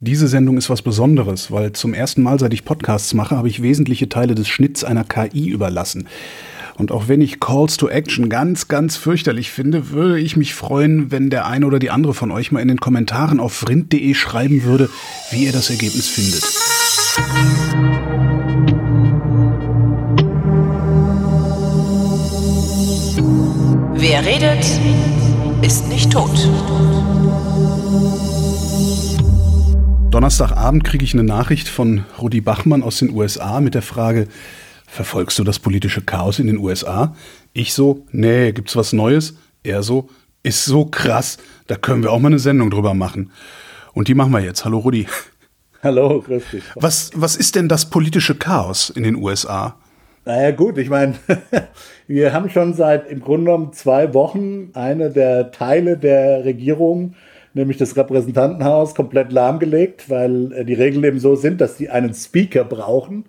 Diese Sendung ist was Besonderes, weil zum ersten Mal, seit ich Podcasts mache, habe ich wesentliche Teile des Schnitts einer KI überlassen. Und auch wenn ich Calls to Action ganz, ganz fürchterlich finde, würde ich mich freuen, wenn der eine oder die andere von euch mal in den Kommentaren auf rind.de schreiben würde, wie ihr das Ergebnis findet. Wer redet, ist nicht tot. Donnerstagabend kriege ich eine Nachricht von Rudi Bachmann aus den USA mit der Frage, verfolgst du das politische Chaos in den USA? Ich so, nee, gibt's was Neues? Er so, ist so krass, da können wir auch mal eine Sendung drüber machen. Und die machen wir jetzt. Hallo Rudi. Hallo, grüß dich. Was, was ist denn das politische Chaos in den USA? Naja gut, ich meine, wir haben schon seit im Grunde genommen zwei Wochen eine der Teile der Regierung nämlich das Repräsentantenhaus, komplett lahmgelegt, weil äh, die Regeln eben so sind, dass die einen Speaker brauchen.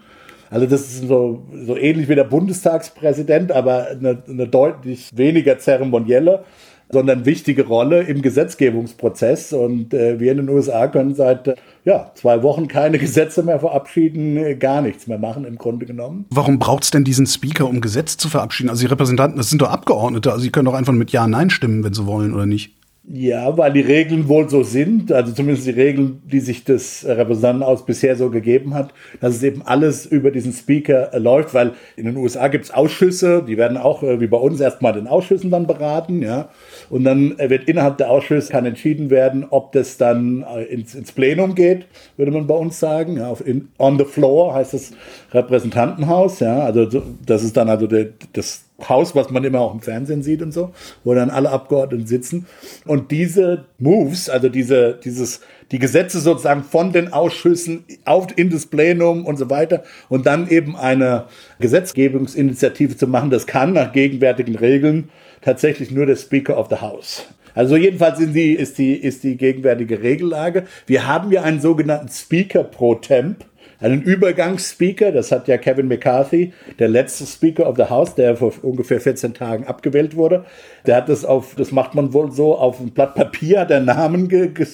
Also das ist so, so ähnlich wie der Bundestagspräsident, aber eine, eine deutlich weniger zeremonielle, sondern wichtige Rolle im Gesetzgebungsprozess. Und äh, wir in den USA können seit äh, ja, zwei Wochen keine Gesetze mehr verabschieden, äh, gar nichts mehr machen im Grunde genommen. Warum braucht es denn diesen Speaker, um Gesetze zu verabschieden? Also die Repräsentanten, das sind doch Abgeordnete, also sie können doch einfach mit Ja, Nein stimmen, wenn sie wollen, oder nicht? Ja, weil die Regeln wohl so sind, also zumindest die Regeln, die sich das Repräsentantenhaus bisher so gegeben hat, dass es eben alles über diesen Speaker läuft, weil in den USA gibt es Ausschüsse, die werden auch äh, wie bei uns erstmal den Ausschüssen dann beraten, ja. Und dann wird innerhalb der Ausschüsse kann entschieden werden, ob das dann äh, ins, ins Plenum geht, würde man bei uns sagen. Ja, auf in, on the floor heißt das Repräsentantenhaus, ja. Also das ist dann also der, das Haus, was man immer auch im Fernsehen sieht und so, wo dann alle Abgeordneten sitzen. Und diese Moves, also diese, dieses, die Gesetze sozusagen von den Ausschüssen auf, in das Plenum und so weiter und dann eben eine Gesetzgebungsinitiative zu machen, das kann nach gegenwärtigen Regeln tatsächlich nur der Speaker of the House. Also jedenfalls sind die, ist, die, ist die gegenwärtige Regellage. Wir haben ja einen sogenannten Speaker pro Temp einen Übergangsspeaker, das hat ja Kevin McCarthy, der letzte Speaker of the House, der vor ungefähr 14 Tagen abgewählt wurde, der hat das auf, das macht man wohl so, auf ein Blatt Papier der Namen ge, ge,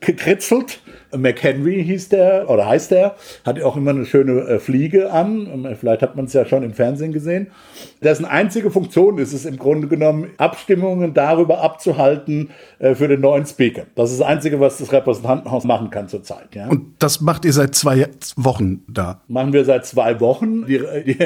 gekritzelt. McHenry hieß der, oder heißt der, hat auch immer eine schöne äh, Fliege an. Vielleicht hat man es ja schon im Fernsehen gesehen. Dessen einzige Funktion ist es im Grunde genommen, Abstimmungen darüber abzuhalten äh, für den neuen Speaker. Das ist das Einzige, was das Repräsentantenhaus machen kann zurzeit. Ja? Und das macht ihr seit zwei Wochen da? Machen wir seit zwei Wochen. Die, die,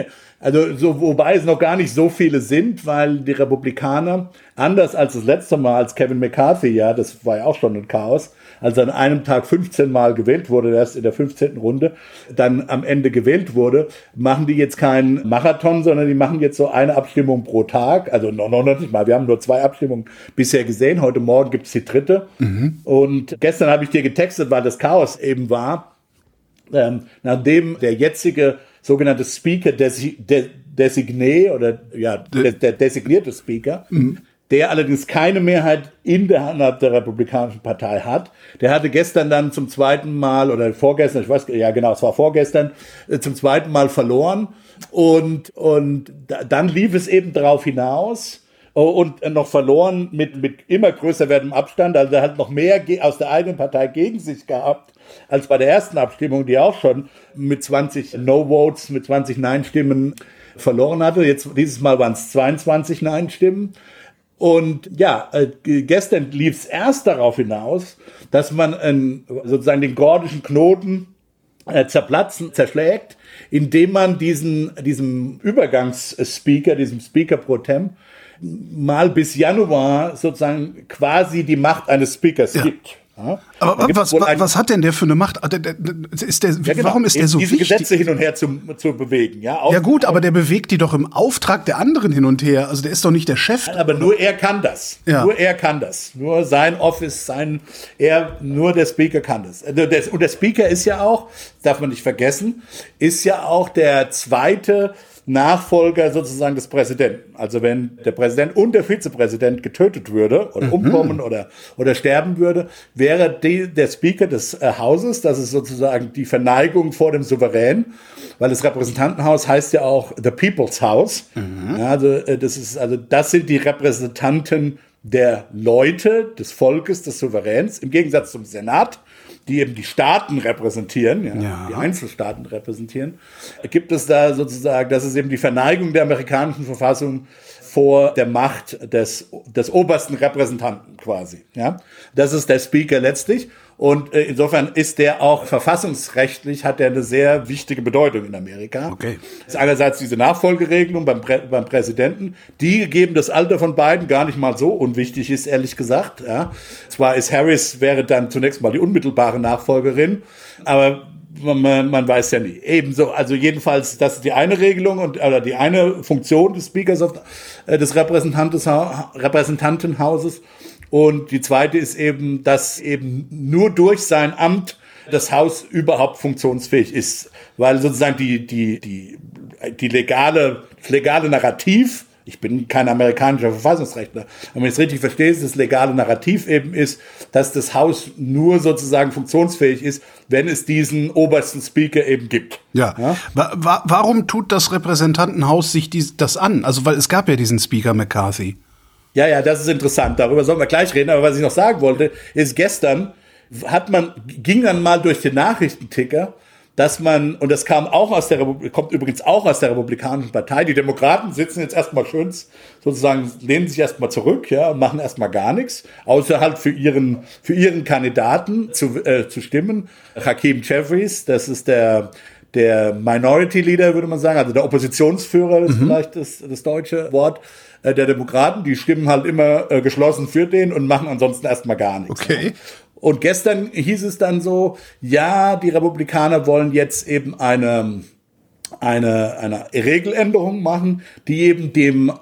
also so, wobei es noch gar nicht so viele sind, weil die Republikaner, anders als das letzte Mal, als Kevin McCarthy, ja, das war ja auch schon ein Chaos, als an einem Tag 15 Mal gewählt wurde, erst in der 15. Runde, dann am Ende gewählt wurde, machen die jetzt keinen Marathon, sondern die machen jetzt so eine Abstimmung pro Tag. Also noch, noch nicht mal. Wir haben nur zwei Abstimmungen bisher gesehen. Heute Morgen gibt's die dritte. Mhm. Und gestern habe ich dir getextet, weil das Chaos eben war. Ähm, nachdem der jetzige sogenannte Speaker Designé oder ja, der, der designierte Speaker, mhm. der allerdings keine Mehrheit in der, der Republikanischen Partei hat. Der hatte gestern dann zum zweiten Mal oder vorgestern, ich weiß, ja genau, es war vorgestern, äh, zum zweiten Mal verloren. Und, und dann lief es eben darauf hinaus, oh, und noch verloren mit, mit immer größer werdendem Abstand. Also er hat noch mehr aus der eigenen Partei gegen sich gehabt als bei der ersten Abstimmung, die auch schon mit 20 No-Votes, mit 20 Nein-Stimmen verloren hatte. Jetzt dieses Mal waren es 22 Nein-Stimmen. Und ja, äh, gestern lief es erst darauf hinaus, dass man äh, sozusagen den gordischen Knoten äh, zerplatzen, zerschlägt, indem man diesen, diesem Übergangsspeaker, diesem Speaker pro Tem, mal bis Januar sozusagen quasi die Macht eines Speakers ja. gibt. Ja? Aber was, was hat denn der für eine Macht? Ah, ist der, ja, genau. Warum ist der so diese wichtig? Gesetze hin und her zu, zu bewegen? Ja, Auf, ja gut, aber der bewegt die doch im Auftrag der anderen hin und her. Also der ist doch nicht der Chef. Nein, aber nur er kann das. Ja. Nur er kann das. Nur sein Office, sein, er, nur der Speaker kann das. Also und der Speaker ist ja auch, darf man nicht vergessen, ist ja auch der zweite Nachfolger sozusagen des Präsidenten. Also wenn der Präsident und der Vizepräsident getötet würde oder mhm. umkommen oder, oder sterben würde, wäre die, der Speaker des äh, Hauses, das ist sozusagen die Verneigung vor dem Souverän, weil das Repräsentantenhaus heißt ja auch The People's House. Mhm. Ja, also äh, das ist, also das sind die Repräsentanten der Leute, des Volkes, des Souveräns, im Gegensatz zum Senat, die eben die Staaten repräsentieren, ja, Ja. die Einzelstaaten repräsentieren, gibt es da sozusagen, das ist eben die Verneigung der amerikanischen Verfassung vor der Macht des, des obersten Repräsentanten quasi. Ja? Das ist der Speaker letztlich. Und äh, insofern ist der auch verfassungsrechtlich, hat er eine sehr wichtige Bedeutung in Amerika. Okay. Das ist einerseits diese Nachfolgeregelung beim, Prä beim Präsidenten, die gegeben das Alter von beiden gar nicht mal so unwichtig ist, ehrlich gesagt. Ja. Zwar ist Harris, wäre dann zunächst mal die unmittelbare Nachfolgerin, aber man, man weiß ja nie. Ebenso, also jedenfalls, das ist die eine Regelung und oder die eine Funktion des Speakers of, äh, des Repräsentantenha- Repräsentantenhauses. Und die zweite ist eben, dass eben nur durch sein Amt das Haus überhaupt funktionsfähig ist, weil sozusagen die die die die legale das legale Narrativ ich bin kein amerikanischer Verfassungsrechtler, aber wenn ich es richtig verstehe, ist das legale Narrativ eben ist, dass das Haus nur sozusagen funktionsfähig ist, wenn es diesen obersten Speaker eben gibt. Ja. Wa warum tut das Repräsentantenhaus sich dies, das an? Also, weil es gab ja diesen Speaker McCarthy. Ja, ja, das ist interessant. Darüber sollen wir gleich reden. Aber was ich noch sagen wollte, ist gestern hat man, ging dann mal durch den Nachrichtenticker, dass man, und das kam auch aus der Republik, kommt übrigens auch aus der Republikanischen Partei, die Demokraten sitzen jetzt erstmal schön, sozusagen, lehnen sich erstmal zurück, ja, und machen erstmal gar nichts, außer halt für ihren, für ihren Kandidaten zu, äh, zu stimmen. Hakeem Jeffries, das ist der, der Minority Leader, würde man sagen, also der Oppositionsführer ist vielleicht das, das deutsche Wort äh, der Demokraten, die stimmen halt immer äh, geschlossen für den und machen ansonsten erstmal gar nichts. Okay. Und gestern hieß es dann so, ja, die Republikaner wollen jetzt eben eine, eine, eine Regeländerung machen, die eben dem äh,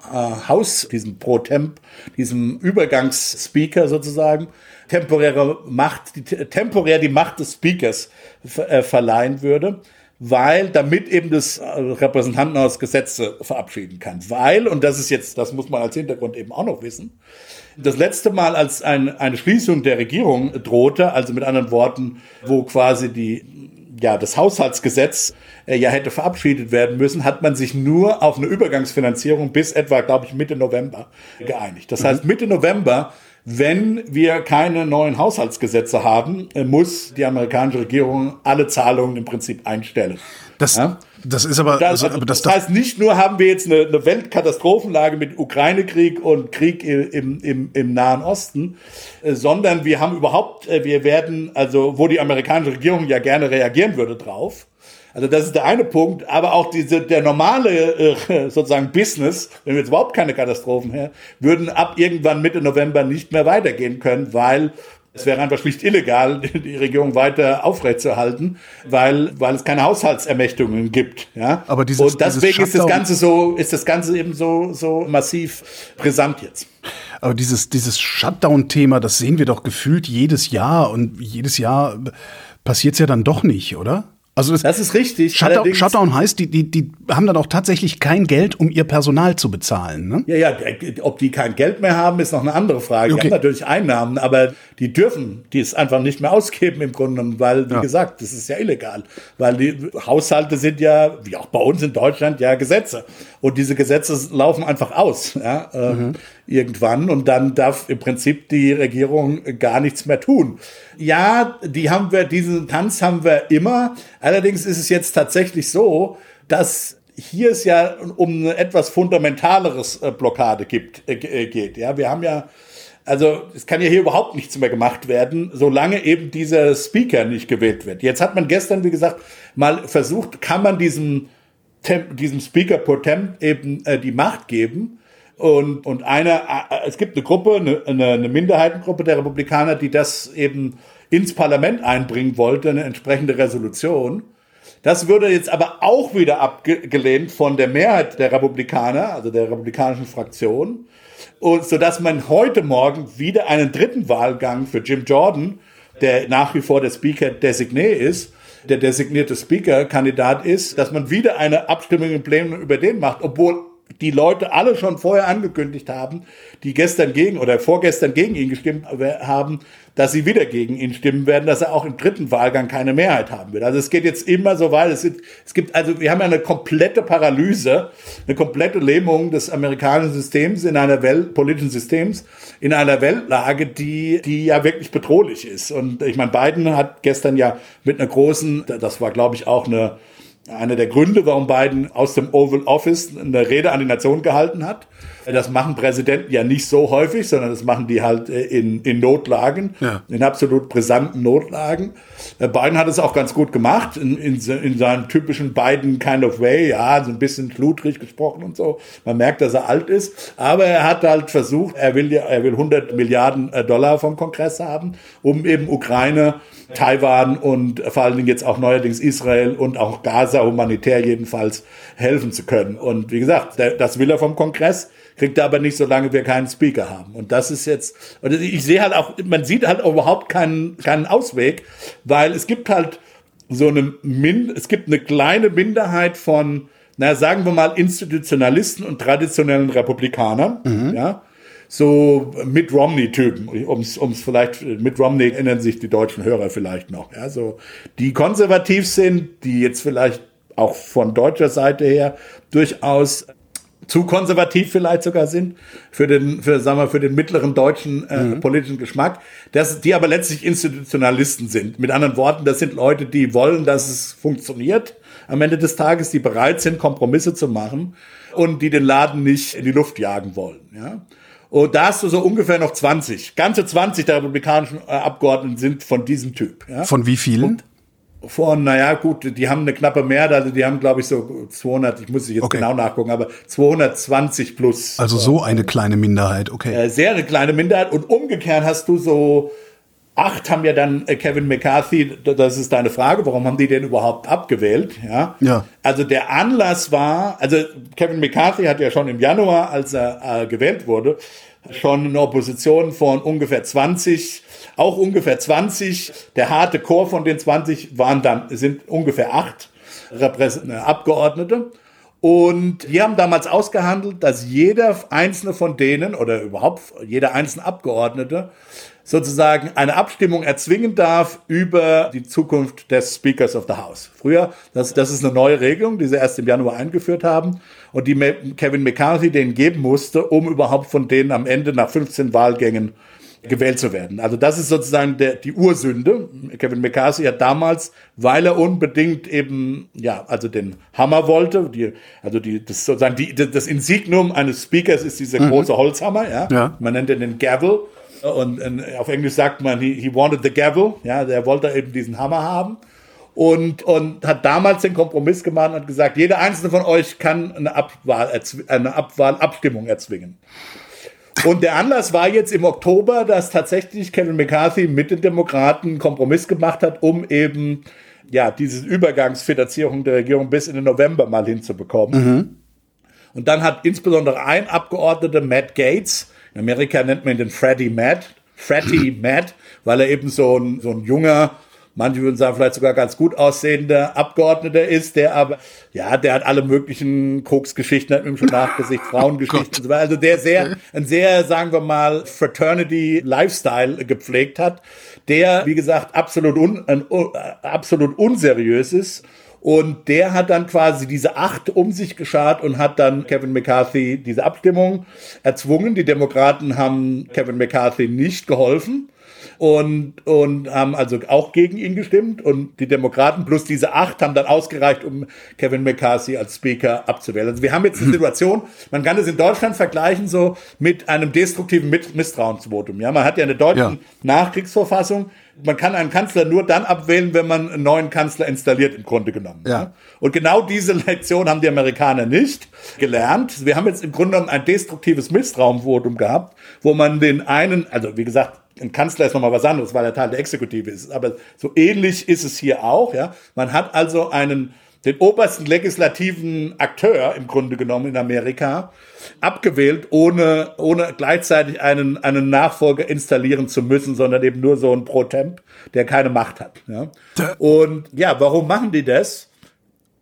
Haus, diesem Pro Temp, diesem Übergangsspeaker sozusagen, temporäre Macht, die, temporär die Macht des Speakers äh, verleihen würde weil damit eben das äh, Repräsentantenhaus Gesetze verabschieden kann. Weil, und das ist jetzt, das muss man als Hintergrund eben auch noch wissen, das letzte Mal, als ein, eine Schließung der Regierung drohte, also mit anderen Worten, wo quasi die, ja, das Haushaltsgesetz äh, ja hätte verabschiedet werden müssen, hat man sich nur auf eine Übergangsfinanzierung bis etwa, glaube ich, Mitte November geeinigt. Das heißt, Mitte November wenn wir keine neuen Haushaltsgesetze haben, äh, muss die amerikanische Regierung alle Zahlungen im Prinzip einstellen. Das, Ja? das ist aber, Das, also, aber das, das heißt, nicht nur haben wir jetzt eine, eine Weltkatastrophenlage mit Ukraine-Krieg und Krieg im, im, im Nahen Osten, äh, sondern wir haben überhaupt, äh, wir werden, also wo die amerikanische Regierung ja gerne reagieren würde drauf, also das ist der eine Punkt, aber auch diese, der normale äh, sozusagen Business, wenn wir jetzt überhaupt keine Katastrophen her, würden ab irgendwann Mitte November nicht mehr weitergehen können, weil es wäre einfach schlicht illegal, die Regierung weiter aufrechtzuerhalten, weil, weil es keine Haushaltsermächtigungen gibt. Ja? Aber dieses- Und deswegen dieses ist das Ganze so, ist das Ganze eben so, so massiv brisant jetzt. aber dieses, dieses Shutdown-Thema, das sehen wir doch gefühlt jedes Jahr und jedes Jahr passiert es ja dann doch nicht, oder? Also es, Das ist richtig. Shutdown, Shutdown heißt, die, die, die haben dann auch tatsächlich kein Geld, um ihr Personal zu bezahlen. Ne? Ja, ja, ob die kein Geld mehr haben, ist noch eine andere Frage. Okay. Die haben natürlich Einnahmen, aber die dürfen die es einfach nicht mehr ausgeben im Grunde genommen, weil, wie Ja. gesagt, das ist ja illegal. Weil die Haushalte sind ja, wie auch bei uns in Deutschland, ja Gesetze. Und diese Gesetze laufen einfach aus, ja, äh, Mhm. Irgendwann. Und dann darf im Prinzip die Regierung gar nichts mehr tun. Ja, die haben wir, diesen Tanz haben wir immer. Allerdings ist es jetzt tatsächlich so, dass hier es ja um etwas fundamentaleres äh, Blockade gibt, äh, äh, geht. Ja, wir haben ja, also es kann ja hier überhaupt nichts mehr gemacht werden, solange eben dieser Speaker nicht gewählt wird. Jetzt hat man gestern, wie gesagt, mal versucht, kann man diesem, diesem Speaker pro Temp eben äh, die Macht geben. Und, und eine, äh, es gibt eine Gruppe, eine, eine eine Minderheitengruppe der Republikaner, die das eben ins Parlament einbringen wollte, eine entsprechende Resolution. Das würde jetzt aber auch wieder abgelehnt von der Mehrheit der Republikaner, also der republikanischen Fraktion. Und so dass man heute Morgen wieder einen dritten Wahlgang für Jim Jordan, der nach wie vor der Speaker Designé ist, der designierte Speaker-Kandidat ist, dass man wieder eine Abstimmung im Plenum über den macht, obwohl die Leute alle schon vorher angekündigt haben, die gestern gegen oder vorgestern gegen ihn gestimmt haben, dass sie wieder gegen ihn stimmen werden, dass er auch im dritten Wahlgang keine Mehrheit haben wird. Also es geht jetzt immer so weit. Es, gibt, es gibt also, wir haben ja eine komplette Paralyse, eine komplette Lähmung des amerikanischen Systems in einer Welt, politischen Systems, in einer Weltlage, die, die ja wirklich bedrohlich ist. Und ich meine, Biden hat gestern ja mit einer großen, das war glaube ich auch eine, einer der Gründe, warum Biden aus dem Oval Office eine Rede an die Nation gehalten hat. Das machen Präsidenten ja nicht so häufig, sondern das machen die halt äh, in, in Notlagen, ja. in absolut brisanten Notlagen. Äh, Biden hat es auch ganz gut gemacht, in, in, in seinem typischen Biden kind of way, ja, so ein bisschen schludrig gesprochen und so. Man merkt, dass er alt ist, aber er hat halt versucht, er will er will 100 Milliarden äh, Dollar vom Kongress haben, um eben Ukraine Taiwan und vor allen Dingen jetzt auch neuerdings Israel und auch Gaza humanitär jedenfalls helfen zu können. Und wie gesagt, das will er vom Kongress, kriegt er aber nicht, solange wir keinen Speaker haben. Und das ist jetzt, und ich sehe halt auch, man sieht halt überhaupt keinen, keinen Ausweg, weil es gibt halt so eine, Min es gibt eine kleine Minderheit von, na, sagen wir mal, Institutionalisten und traditionellen Republikanern, mhm. ja, so mit Romney-Typen, ums, ums vielleicht, mit Romney erinnern sich die deutschen Hörer vielleicht noch, ja, so, die konservativ sind, die jetzt vielleicht auch von deutscher Seite her durchaus zu konservativ vielleicht sogar sind für den, für, sagen wir, für den mittleren deutschen äh, mhm. politischen Geschmack, dass die aber letztlich Institutionalisten sind. Mit anderen Worten, das sind Leute, die wollen, dass es funktioniert am Ende des Tages, die bereit sind, Kompromisse zu machen und die den Laden nicht in die Luft jagen wollen. Ja? Und da hast du so ungefähr noch 20. Ganze 20 der republikanischen äh, Abgeordneten sind von diesem Typ. Ja? Von wie vielen? Und von, naja, gut, die haben eine knappe Mehrheit, also die haben, glaube ich, so 200, ich muss jetzt okay. genau nachgucken, aber 220 plus. Also so eine kleine Minderheit, okay. Äh, sehr eine kleine Minderheit. Und umgekehrt hast du so, acht haben ja dann äh, Kevin McCarthy, das ist deine Frage, warum haben die den überhaupt abgewählt? Ja. ja. Also der Anlass war, also Kevin McCarthy hat ja schon im Januar, als er äh, gewählt wurde, schon eine Opposition von ungefähr 20, auch ungefähr 20. Der harte Chor von den 20 waren dann, sind ungefähr acht Repräsent Abgeordnete. Und die haben damals ausgehandelt, dass jeder einzelne von denen oder überhaupt jeder einzelne Abgeordnete sozusagen eine Abstimmung erzwingen darf über die Zukunft des Speakers of the House. Früher, das, das ist eine neue Regelung, die sie erst im Januar eingeführt haben und die Kevin McCarthy denen geben musste, um überhaupt von denen am Ende nach 15 Wahlgängen gewählt zu werden. Also das ist sozusagen der, die Ursünde. Kevin McCarthy hat damals, weil er unbedingt eben, ja, also den Hammer wollte, die, also die, das sozusagen die, das Insignum eines Speakers ist dieser mhm. große Holzhammer, ja. ja. Man nennt ihn den Gavel. Und, und auf Englisch sagt man, he, he wanted the gavel, ja, der wollte eben diesen Hammer haben. Und, und hat damals den Kompromiss gemacht und gesagt, jeder einzelne von euch kann eine Abwahl, eine Abwahlabstimmung erzwingen. Und der Anlass war jetzt im Oktober, dass tatsächlich Kevin McCarthy mit den Demokraten einen Kompromiss gemacht hat, um eben ja diese Übergangsfinanzierung der Regierung bis in den November mal hinzubekommen. Mhm. Und dann hat insbesondere ein Abgeordneter, Matt Gates, in Amerika nennt man ihn den Freddy Matt, Freddy Matt, weil er eben so ein, so ein junger, manche würden sagen, vielleicht sogar ganz gut aussehender Abgeordneter ist, der aber, ja, der hat alle möglichen Koksgeschichten, hat ihm schon nachgesicht, Frauengeschichten und so weiter. Also der sehr, ein sehr, sagen wir mal, Fraternity Lifestyle gepflegt hat, der, wie gesagt, absolut, un, ein, absolut unseriös ist und der hat dann quasi diese acht um sich geschart und hat dann Kevin McCarthy diese Abstimmung erzwungen. Die Demokraten haben Kevin McCarthy nicht geholfen und, und haben also auch gegen ihn gestimmt. Und die Demokraten plus diese acht haben dann ausgereicht, um Kevin McCarthy als Speaker abzuwählen. Also wir haben jetzt eine Situation, man kann es in Deutschland vergleichen so mit einem destruktiven Misstrauensvotum. Ja, man hat ja eine deutsche ja. Nachkriegsverfassung man kann einen Kanzler nur dann abwählen, wenn man einen neuen Kanzler installiert, im Grunde genommen. Ja. Und genau diese Lektion haben die Amerikaner nicht gelernt. Wir haben jetzt im Grunde genommen ein destruktives Misstrauensvotum gehabt, wo man den einen, also wie gesagt, ein Kanzler ist nochmal was anderes, weil er Teil der Exekutive ist. Aber so ähnlich ist es hier auch, ja. Man hat also einen, den obersten legislativen Akteur im Grunde genommen in Amerika abgewählt, ohne, ohne gleichzeitig einen, einen Nachfolger installieren zu müssen, sondern eben nur so ein Pro-Temp, der keine Macht hat. Ja? Und ja, warum machen die das?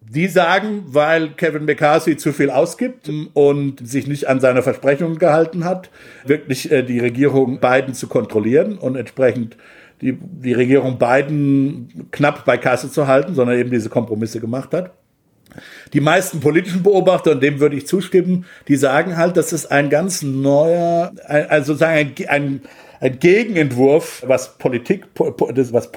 Die sagen, weil Kevin McCarthy zu viel ausgibt und sich nicht an seine Versprechungen gehalten hat, wirklich äh, die Regierung Biden zu kontrollieren und entsprechend die, die Regierung Biden knapp bei Kasse zu halten, sondern eben diese Kompromisse gemacht hat. Die meisten politischen Beobachter, und dem würde ich zustimmen, die sagen halt, dass es ein ganz neuer, also sozusagen ein, ein, ein Gegenentwurf, was Politik, was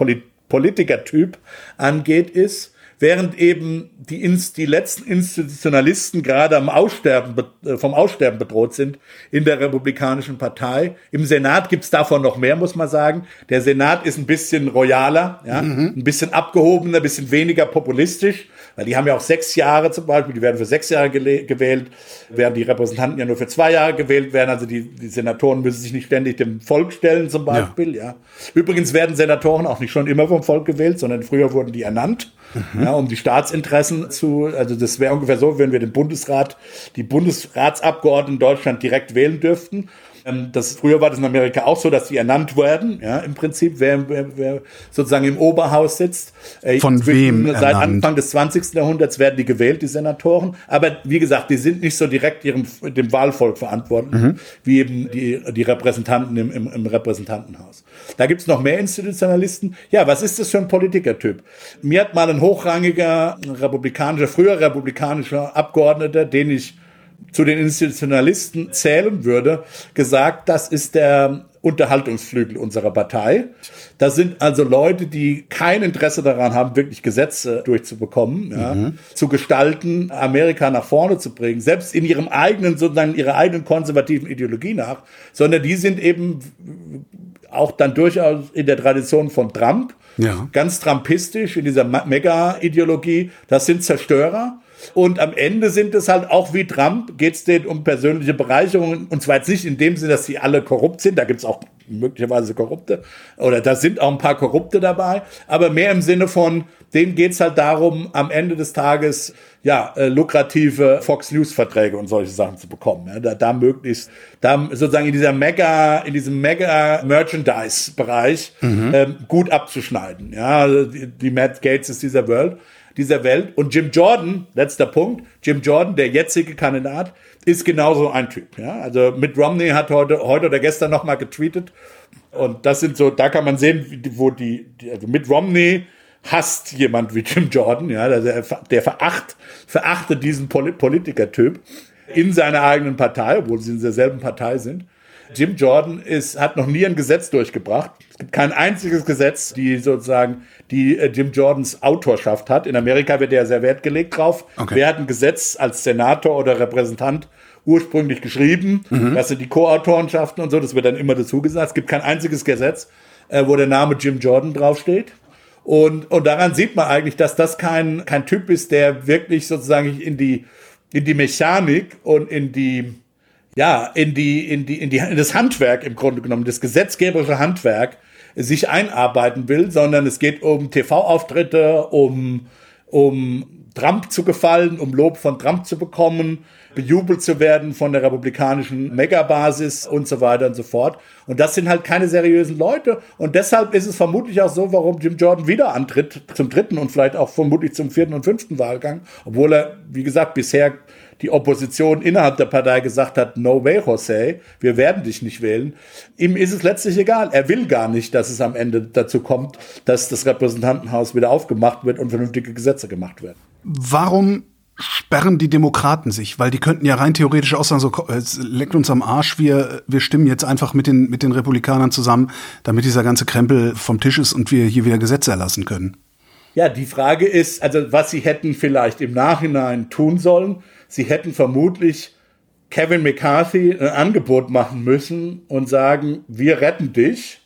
Politikertyp angeht, ist, während eben die, die letzten Institutionalisten gerade am Aussterben, äh, vom Aussterben bedroht sind in der Republikanischen Partei. Im Senat gibt's davon noch mehr, muss man sagen. Der Senat ist ein bisschen royaler, ja, mhm. ein bisschen abgehobener, ein bisschen weniger populistisch, weil die haben ja auch sechs Jahre zum Beispiel, die werden für sechs Jahre gewählt, während die Repräsentanten ja nur für zwei Jahre gewählt werden. Also die, die Senatoren müssen sich nicht ständig dem Volk stellen zum Beispiel. Ja. ja. Übrigens werden Senatoren auch nicht schon immer vom Volk gewählt, sondern früher wurden die ernannt mhm. ja, um die Staatsinteressen zu, also das wäre ungefähr so, wenn wir den Bundesrat, die Bundesratsabgeordneten in Deutschland direkt wählen dürften. Ähm, das, früher war das in Amerika auch so, dass die ernannt werden, ja, im Prinzip, wer, wer, wer sozusagen im Oberhaus sitzt. Äh, Von wem? Seit ernannt? Anfang des 20. Jahrhunderts werden die gewählt, die Senatoren. Aber wie gesagt, die sind nicht so direkt ihrem, dem Wahlvolk verantwortlich, mhm. wie eben die, die Repräsentanten im, im, im Repräsentantenhaus. Da gibt's noch mehr Institutionalisten. Ja, was ist das für ein Politikertyp? Mir hat mal ein hochrangiger republikanischer, früher republikanischer Abgeordneter, den ich zu den Institutionalisten zählen würde, gesagt, das ist der Unterhaltungsflügel unserer Partei. Das sind also Leute, die kein Interesse daran haben, wirklich Gesetze durchzubekommen, ja, mhm. zu gestalten, Amerika nach vorne zu bringen, selbst in ihrem eigenen, sozusagen ihrer eigenen konservativen Ideologie nach, sondern die sind eben auch dann durchaus in der Tradition von Trump, ja. ganz trumpistisch in dieser Mega-Ideologie. Das sind Zerstörer. Und am Ende sind es halt auch wie Trump, geht es denen um persönliche Bereicherungen. Und zwar jetzt nicht in dem Sinne, dass sie alle korrupt sind, da gibt es auch möglicherweise Korrupte, oder da sind auch ein paar Korrupte dabei, aber mehr im Sinne von, denen geht es halt darum, am Ende des Tages ja, äh, lukrative Fox News Verträge und solche Sachen zu bekommen. Ja, da, da möglichst, da sozusagen in dieser Mega, in diesem Mega Merchandise Bereich mhm. ähm, gut abzuschneiden. Ja, also die, die Matt Gates ist dieser World dieser Welt. Und Jim Jordan, letzter Punkt, Jim Jordan, der jetzige Kandidat, ist genauso ein Typ. Ja? Also Mitt Romney hat heute, heute oder gestern nochmal getweetet. Und das sind so, da kann man sehen, wo die, also Mitt Romney hasst jemand wie Jim Jordan, ja, der, der veracht, verachtet diesen Politikertyp in seiner eigenen Partei, obwohl sie in derselben Partei sind. Jim Jordan ist, hat noch nie ein Gesetz durchgebracht. Es gibt kein einziges Gesetz, die sozusagen die äh, Jim Jordans Autorschaft hat. In Amerika wird ja sehr Wert gelegt drauf. Okay. Wer hat ein Gesetz als Senator oder Repräsentant ursprünglich geschrieben? Mhm. Das sind die Co-Autorenschaften und so. Das wird dann immer dazu gesagt. Es gibt kein einziges Gesetz, äh, wo der Name Jim Jordan draufsteht. Und, und daran sieht man eigentlich, dass das kein, kein Typ ist, der wirklich sozusagen in die, in die Mechanik und in die, ja, in die, in die, in die, in das Handwerk im Grunde genommen, das gesetzgeberische Handwerk sich einarbeiten will, sondern es geht um TV-Auftritte, um, um Trump zu gefallen, um Lob von Trump zu bekommen, bejubelt zu werden von der republikanischen Megabasis und so weiter und so fort. Und das sind halt keine seriösen Leute. Und deshalb ist es vermutlich auch so, warum Jim Jordan wieder antritt zum dritten und vielleicht auch vermutlich zum vierten und fünften Wahlgang, obwohl er, wie gesagt, bisher die Opposition innerhalb der Partei gesagt hat, no way, José, wir werden dich nicht wählen. Ihm ist es letztlich egal. Er will gar nicht, dass es am Ende dazu kommt, dass das Repräsentantenhaus wieder aufgemacht wird und vernünftige Gesetze gemacht werden. Warum sperren die Demokraten sich, weil die könnten ja rein theoretisch auch sagen, so es leckt uns am Arsch, wir, wir stimmen jetzt einfach mit den, mit den Republikanern zusammen, damit dieser ganze Krempel vom Tisch ist und wir hier wieder Gesetze erlassen können. Ja, die Frage ist, also was sie hätten vielleicht im Nachhinein tun sollen, sie hätten vermutlich Kevin McCarthy ein Angebot machen müssen und sagen, wir retten dich,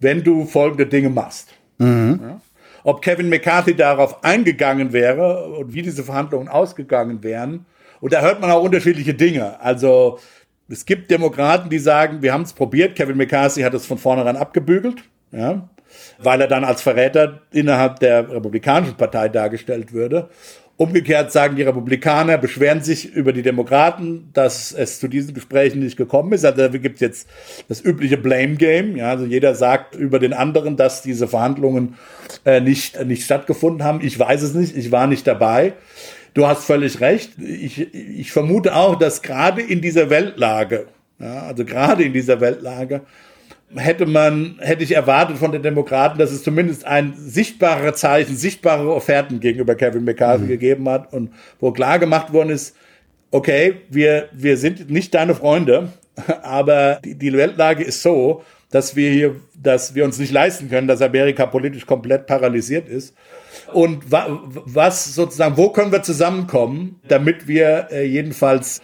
wenn du folgende Dinge machst. Mhm. Ja? Ob Kevin McCarthy darauf eingegangen wäre und wie diese Verhandlungen ausgegangen wären. Und da hört man auch unterschiedliche Dinge. Also es gibt Demokraten, die sagen, wir haben es probiert, Kevin McCarthy hat es von vornherein abgebügelt. Ja? weil er dann als Verräter innerhalb der Republikanischen Partei dargestellt würde. Umgekehrt sagen die Republikaner, beschweren sich über die Demokraten, dass es zu diesen Gesprächen nicht gekommen ist. Also da gibt es jetzt das übliche Blame Game. Ja, also jeder sagt über den anderen, dass diese Verhandlungen äh, nicht, nicht stattgefunden haben. Ich weiß es nicht, ich war nicht dabei. Du hast völlig recht. Ich, ich vermute auch, dass gerade in dieser Weltlage, ja, also gerade in dieser Weltlage, hätte man, hätte ich erwartet von den Demokraten, dass es zumindest ein sichtbarer Zeichen, sichtbare Offerten gegenüber Kevin McCarthy mhm. gegeben hat und wo klar gemacht worden ist, okay, wir, wir sind nicht deine Freunde, aber die, die Weltlage ist so, dass wir hier, dass wir uns nicht leisten können, dass Amerika politisch komplett paralysiert ist. Und wa was sozusagen, wo können wir zusammenkommen, damit wir äh, jedenfalls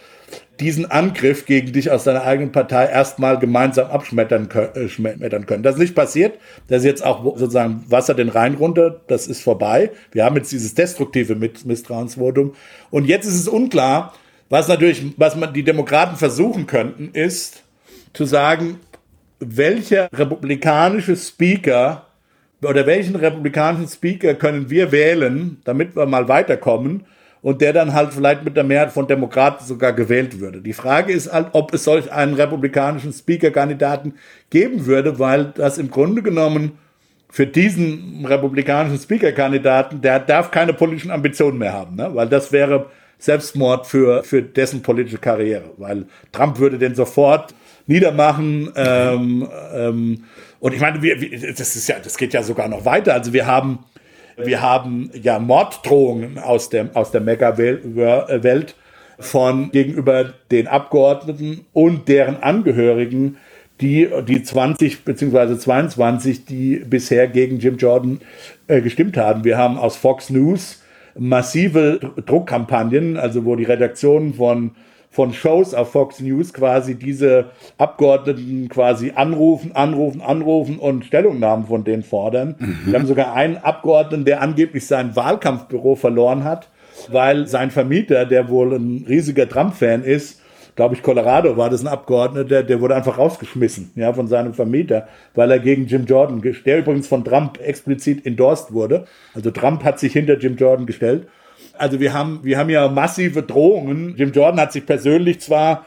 diesen Angriff gegen dich aus deiner eigenen Partei erstmal gemeinsam abschmettern äh, können. Das ist nicht passiert. Das ist jetzt auch sozusagen Wasser den Rhein runter. Das ist vorbei. Wir haben jetzt dieses destruktive Misstrauensvotum. Und jetzt ist es unklar, was natürlich, was man die Demokraten versuchen könnten, ist zu sagen, welcher republikanische Speaker oder welchen republikanischen Speaker können wir wählen, damit wir mal weiterkommen und der dann halt vielleicht mit der Mehrheit von Demokraten sogar gewählt würde. Die Frage ist halt, ob es solch einen republikanischen Speaker-Kandidaten geben würde, weil das im Grunde genommen für diesen republikanischen Speaker-Kandidaten, der darf keine politischen Ambitionen mehr haben, ne? weil das wäre Selbstmord für, für dessen politische Karriere, weil Trump würde den sofort niedermachen. Ähm, ähm, und ich meine, wir, wir, das ist ja, das geht ja sogar noch weiter. Also wir haben wir haben ja Morddrohungen aus, dem, aus der Mega-Welt von gegenüber den Abgeordneten und deren Angehörigen, die, die 20 bzw. 22, die bisher gegen Jim Jordan äh, gestimmt haben. Wir haben aus Fox News massive Druckkampagnen, also wo die Redaktionen von von Shows auf Fox News quasi diese Abgeordneten quasi anrufen, anrufen, anrufen und Stellungnahmen von denen fordern. Mhm. Wir haben sogar einen Abgeordneten, der angeblich sein Wahlkampfbüro verloren hat, weil sein Vermieter, der wohl ein riesiger Trump-Fan ist, glaube ich, Colorado war das ein Abgeordneter, der wurde einfach rausgeschmissen, ja, von seinem Vermieter, weil er gegen Jim Jordan, der übrigens von Trump explizit endorsed wurde. Also Trump hat sich hinter Jim Jordan gestellt. Also wir haben, wir haben ja massive Drohungen. Jim Jordan hat sich persönlich zwar,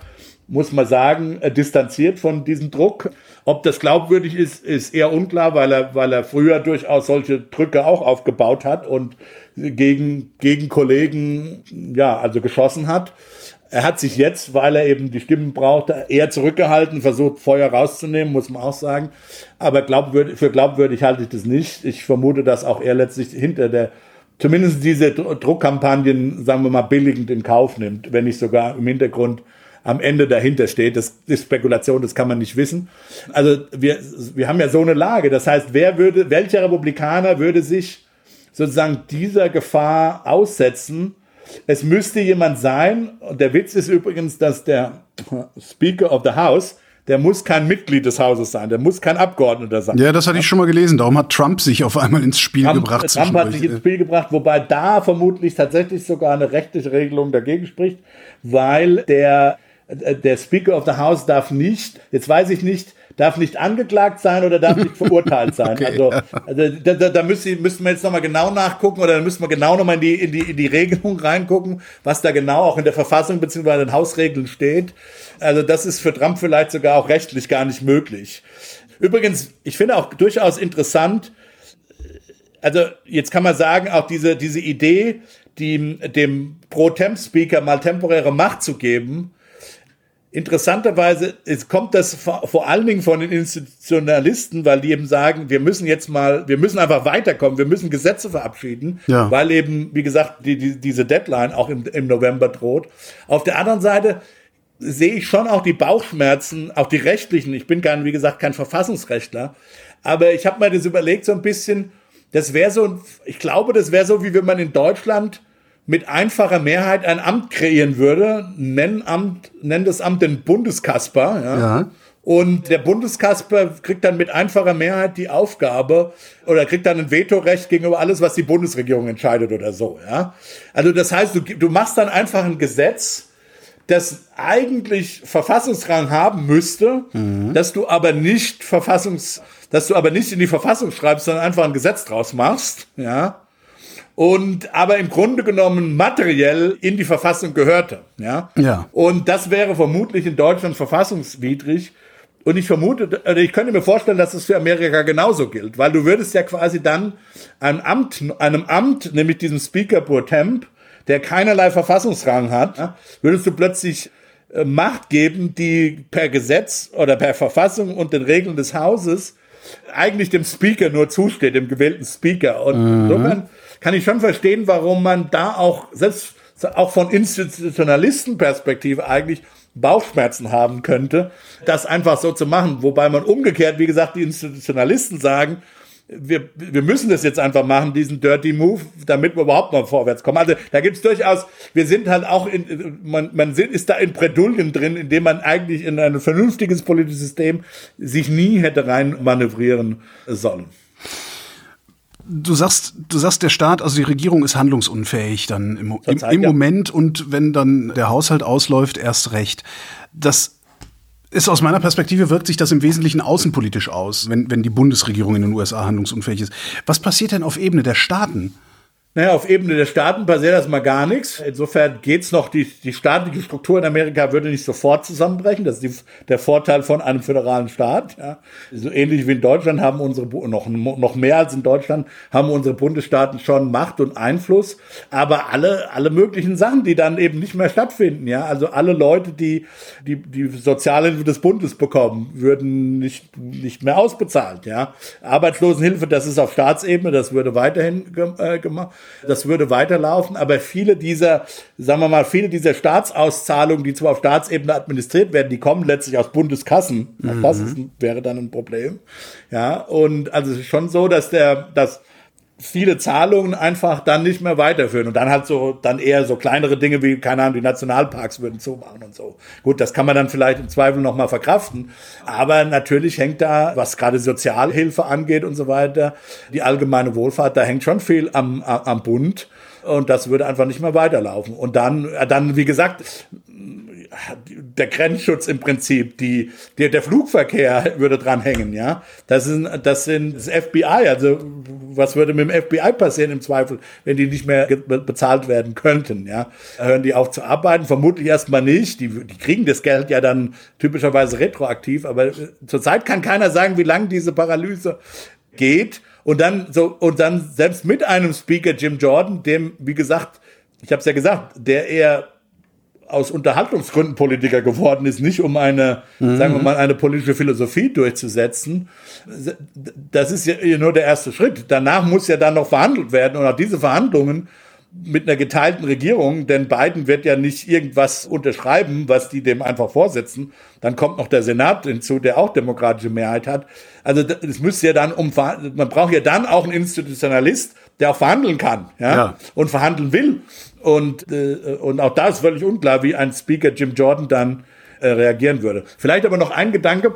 muss man sagen, äh, distanziert von diesem Druck. Ob das glaubwürdig ist, ist eher unklar, weil er, weil er früher durchaus solche Drücke auch aufgebaut hat und gegen, gegen Kollegen, ja, also geschossen hat. Er hat sich jetzt, weil er eben die Stimmen brauchte, eher zurückgehalten, versucht Feuer rauszunehmen, muss man auch sagen. Aber glaubwürdig, für glaubwürdig halte ich das nicht. Ich vermute, dass auch er letztlich hinter der zumindest diese Druckkampagnen, sagen wir mal, billigend in Kauf nimmt, wenn nicht sogar im Hintergrund am Ende dahinter steht. Das ist Spekulation, das kann man nicht wissen. Also wir, wir haben ja so eine Lage. Das heißt, wer würde, welcher Republikaner würde sich sozusagen dieser Gefahr aussetzen? Es müsste jemand sein, und der Witz ist übrigens, dass der Speaker of the House der muss kein Mitglied des Hauses sein, der muss kein Abgeordneter sein. Ja, das hatte ich schon mal gelesen. Darum hat Trump sich auf einmal ins Spiel Trump, gebracht. Trump hat sich ins Spiel gebracht, wobei da vermutlich tatsächlich sogar eine rechtliche Regelung dagegen spricht, weil der, der Speaker of the House darf nicht, jetzt weiß ich nicht, darf nicht angeklagt sein oder darf nicht verurteilt sein. okay, also, also da, da, da müssen, müssen wir jetzt nochmal genau nachgucken oder da müssen wir genau nochmal in die, in, die, in die Regelung reingucken, was da genau auch in der Verfassung bzw. in den Hausregeln steht. Also das ist für Trump vielleicht sogar auch rechtlich gar nicht möglich. Übrigens, ich finde auch durchaus interessant, also jetzt kann man sagen, auch diese, diese Idee, die, dem Pro-Temp-Speaker mal temporäre Macht zu geben, interessanterweise es kommt das vor, allen Dingen von den Institutionalisten, weil die eben sagen, wir müssen jetzt mal, wir müssen einfach weiterkommen, wir müssen Gesetze verabschieden, ja. weil eben, wie gesagt, die, die, diese Deadline auch im, im November droht. Auf der anderen Seite sehe ich schon auch die Bauchschmerzen, auch die rechtlichen. Ich bin gar, wie gesagt, kein Verfassungsrechtler, aber ich habe mir das überlegt so ein bisschen. Das wäre so, ich glaube, das wäre so, wie wenn man in Deutschland mit einfacher Mehrheit ein Amt kreieren würde, nennen Amt, nennen das Amt den Bundeskasper, ja. ja. Und der Bundeskasper kriegt dann mit einfacher Mehrheit die Aufgabe oder kriegt dann ein Vetorecht gegenüber alles, was die Bundesregierung entscheidet oder so, ja. Also das heißt, du, du machst dann einfach ein Gesetz, das eigentlich Verfassungsrang haben müsste, mhm. dass du aber nicht Verfassungs, dass du aber nicht in die Verfassung schreibst, sondern einfach ein Gesetz draus machst, ja. Und aber im Grunde genommen materiell in die Verfassung gehörte. Ja. Ja. Und das wäre vermutlich in Deutschland verfassungswidrig. Und ich vermute, also ich könnte mir vorstellen, dass es für Amerika genauso gilt, weil du würdest ja quasi dann einem Amt, einem Amt, nämlich diesem Speaker pro Temp, der keinerlei Verfassungsrang hat, würdest du plötzlich äh, Macht geben, die per Gesetz oder per Verfassung und den Regeln des Hauses eigentlich dem Speaker nur zusteht, dem gewählten Speaker. Und Mhm. insofern kann ich schon verstehen, warum man da auch, selbst auch von Institutionalistenperspektive eigentlich Bauchschmerzen haben könnte, das einfach so zu machen. Wobei man umgekehrt, wie gesagt, die Institutionalisten sagen, wir, wir müssen das jetzt einfach machen, diesen Dirty Move, damit wir überhaupt noch vorwärts kommen. Also da gibt's durchaus, wir sind halt auch in, man, man ist da in Bredouillen drin, in dem man eigentlich in ein vernünftiges politisches System sich nie hätte rein manövrieren sollen. Du sagst, du sagst, der Staat, also die Regierung ist handlungsunfähig dann im, im, im ja. Moment und wenn dann der Haushalt ausläuft, erst recht. Das ist aus meiner Perspektive wirkt sich das im Wesentlichen außenpolitisch aus, wenn, wenn die Bundesregierung in den USA handlungsunfähig ist. Was passiert denn auf Ebene der Staaten? Naja, auf Ebene der Staaten passiert erstmal gar nichts. Insofern geht's noch, die, die staatliche Struktur in Amerika würde nicht sofort zusammenbrechen. Das ist die, der Vorteil von einem föderalen Staat. Ja. So ähnlich wie in Deutschland haben unsere, noch, noch mehr als in Deutschland, haben unsere Bundesstaaten schon Macht und Einfluss. Aber alle, alle möglichen Sachen, die dann eben nicht mehr stattfinden. Ja. Also alle Leute, die, die, die Sozialhilfe des Bundes bekommen, würden nicht, nicht mehr ausbezahlt. Ja. Arbeitslosenhilfe, das ist auf Staatsebene, das würde weiterhin äh, gemacht. Das würde weiterlaufen, aber viele dieser, sagen wir mal, viele dieser Staatsauszahlungen, die zwar auf Staatsebene administriert werden, die kommen letztlich aus Bundeskassen. Auch Das ist, wäre dann ein Problem. Ja, und also es ist schon so, dass der, dass viele Zahlungen einfach dann nicht mehr weiterführen und dann halt so, dann eher so kleinere Dinge wie, keine Ahnung, die Nationalparks würden zumachen und so. Gut, das kann man dann vielleicht im Zweifel nochmal verkraften, aber natürlich hängt da, was gerade Sozialhilfe angeht und so weiter, die allgemeine Wohlfahrt, da hängt schon viel am, am, Bund und das würde einfach nicht mehr weiterlaufen. Und dann, dann, wie gesagt, der Grenzschutz im Prinzip, die, der, der Flugverkehr würde dran hängen, ja. Das sind, das sind das FBI, also was würde mit dem FBI passieren im Zweifel, wenn die nicht mehr bezahlt werden könnten, ja. Hören die auf zu arbeiten? Vermutlich erstmal nicht. Die, die kriegen das Geld ja dann typischerweise retroaktiv, aber äh, zurzeit kann keiner sagen, wie lange diese Paralyse geht. Und dann so, und dann selbst mit einem Speaker, Jim Jordan, dem, wie gesagt, ich habe es ja gesagt, der eher aus Unterhaltungsgründen Politiker geworden ist, nicht um eine, sagen wir mal, eine politische Philosophie durchzusetzen. Das ist ja nur der erste Schritt. Danach muss ja dann noch verhandelt werden und auch diese Verhandlungen mit einer geteilten Regierung, denn Biden wird ja nicht irgendwas unterschreiben, was die dem einfach vorsetzen. Dann kommt noch der Senat hinzu, der auch demokratische Mehrheit hat. Also es müsste ja dann um, man braucht ja dann auch einen Institutionalist, der auch verhandeln kann, ja, Ja. und verhandeln will. Und, äh, und auch da ist völlig unklar, wie ein Speaker Jim Jordan dann äh, reagieren würde. Vielleicht aber noch ein Gedanke,